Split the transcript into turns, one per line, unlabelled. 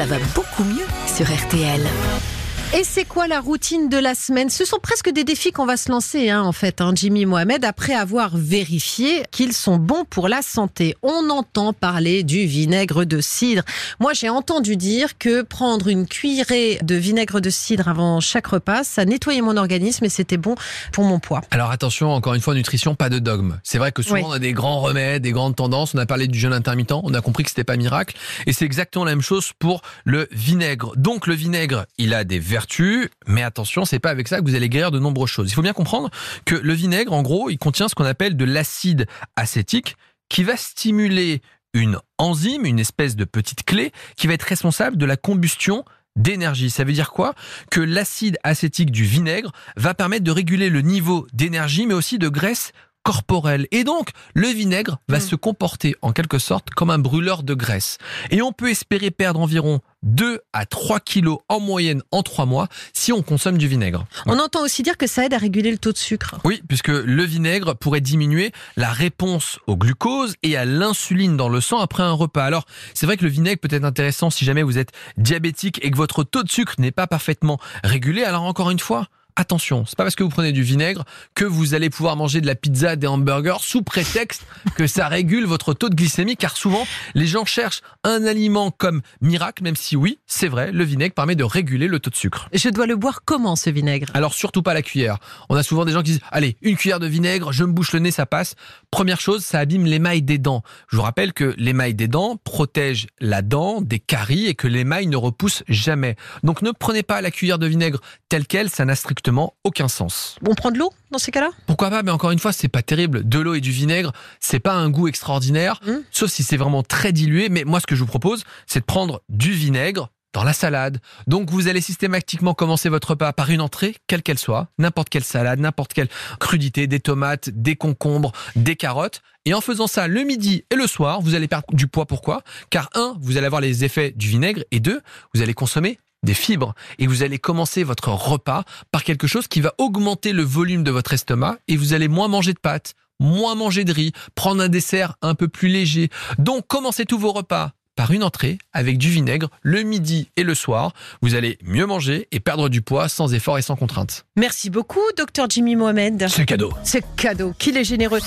ça va beaucoup mieux sur RTL.
Et c'est quoi la routine de la semaine? Ce sont presque des défis qu'on va se lancer, hein, en fait, hein, Jimmy Mohamed, après avoir vérifié qu'ils sont bons pour la santé. On entend parler du vinaigre de cidre. Moi, j'ai entendu dire que prendre une cuillerée de vinaigre de cidre avant chaque repas, ça nettoyait mon organisme et c'était bon pour mon poids.
Alors attention, encore une fois, nutrition, pas de dogme. C'est vrai que souvent
Oui.
on a des grands remèdes, des grandes tendances. On a parlé du jeûne intermittent, on a compris que c'était pas miracle. Et c'est exactement la même chose pour le vinaigre. Donc le vinaigre, il a des vertus, mais attention, c'est pas avec ça que vous allez guérir de nombreuses choses. Il faut bien comprendre que le vinaigre, en gros, il contient ce qu'on appelle de l'acide acétique qui va stimuler une enzyme, une espèce de petite clé, qui va être responsable de la combustion d'énergie. Ça veut dire quoi? Que l'acide acétique du vinaigre va permettre de réguler le niveau d'énergie, mais aussi de graisse corporelle. Et donc, le vinaigre va
Mm.
se comporter en quelque sorte comme un brûleur de graisse. Et on peut espérer perdre environ 2 à 3 kilos en moyenne en 3 mois si on consomme du vinaigre.
On entend aussi dire que ça aide à réguler le taux de sucre.
Oui, puisque le vinaigre pourrait diminuer la réponse au glucose et à l'insuline dans le sang après un repas. Alors, c'est vrai que le vinaigre peut être intéressant si jamais vous êtes diabétique et que votre taux de sucre n'est pas parfaitement régulé. Alors encore une fois, Attention, c'est pas parce que vous prenez du vinaigre que vous allez pouvoir manger de la pizza, des hamburgers sous prétexte que ça régule votre taux de glycémie car souvent les gens cherchent un aliment comme miracle même si oui, c'est vrai, le vinaigre permet de réguler le taux de sucre.
Je dois le boire comment ce vinaigre?
Alors surtout pas la cuillère. On a souvent des gens qui disent allez une cuillère de vinaigre, je me bouche le nez, ça passe. Première chose, ça abîme l'émail des dents. Je vous rappelle que l'émail des dents protège la dent des caries et que l'émail ne repousse jamais. Donc ne prenez pas la cuillère de vinaigre telle quelle, ça n'a strictement aucun sens.
On prend de l'eau dans ces cas-là?
Pourquoi pas Mais encore une fois, c'est pas terrible. De l'eau et du vinaigre, c'est pas un goût extraordinaire,
Mm.
sauf si c'est vraiment très dilué. Mais moi, ce que je vous propose, c'est de prendre du vinaigre dans la salade. Donc, vous allez systématiquement commencer votre repas par une entrée, quelle qu'elle soit, n'importe quelle salade, n'importe quelle crudité, des tomates, des concombres, des carottes. Et en faisant ça le midi et le soir, vous allez perdre du poids. Pourquoi? Car un, vous allez avoir les effets du vinaigre, et deux, vous allez consommer des fibres et vous allez commencer votre repas par quelque chose qui va augmenter le volume de votre estomac et vous allez moins manger de pâtes, moins manger de riz, prendre un dessert un peu plus léger. Donc commencez tous vos repas par une entrée avec du vinaigre le midi et le soir. Vous allez mieux manger et perdre du poids sans effort et sans contrainte.
Merci beaucoup, docteur Jimmy Mohamed.
C'est cadeau.
C'est cadeau, qu'il est généreux.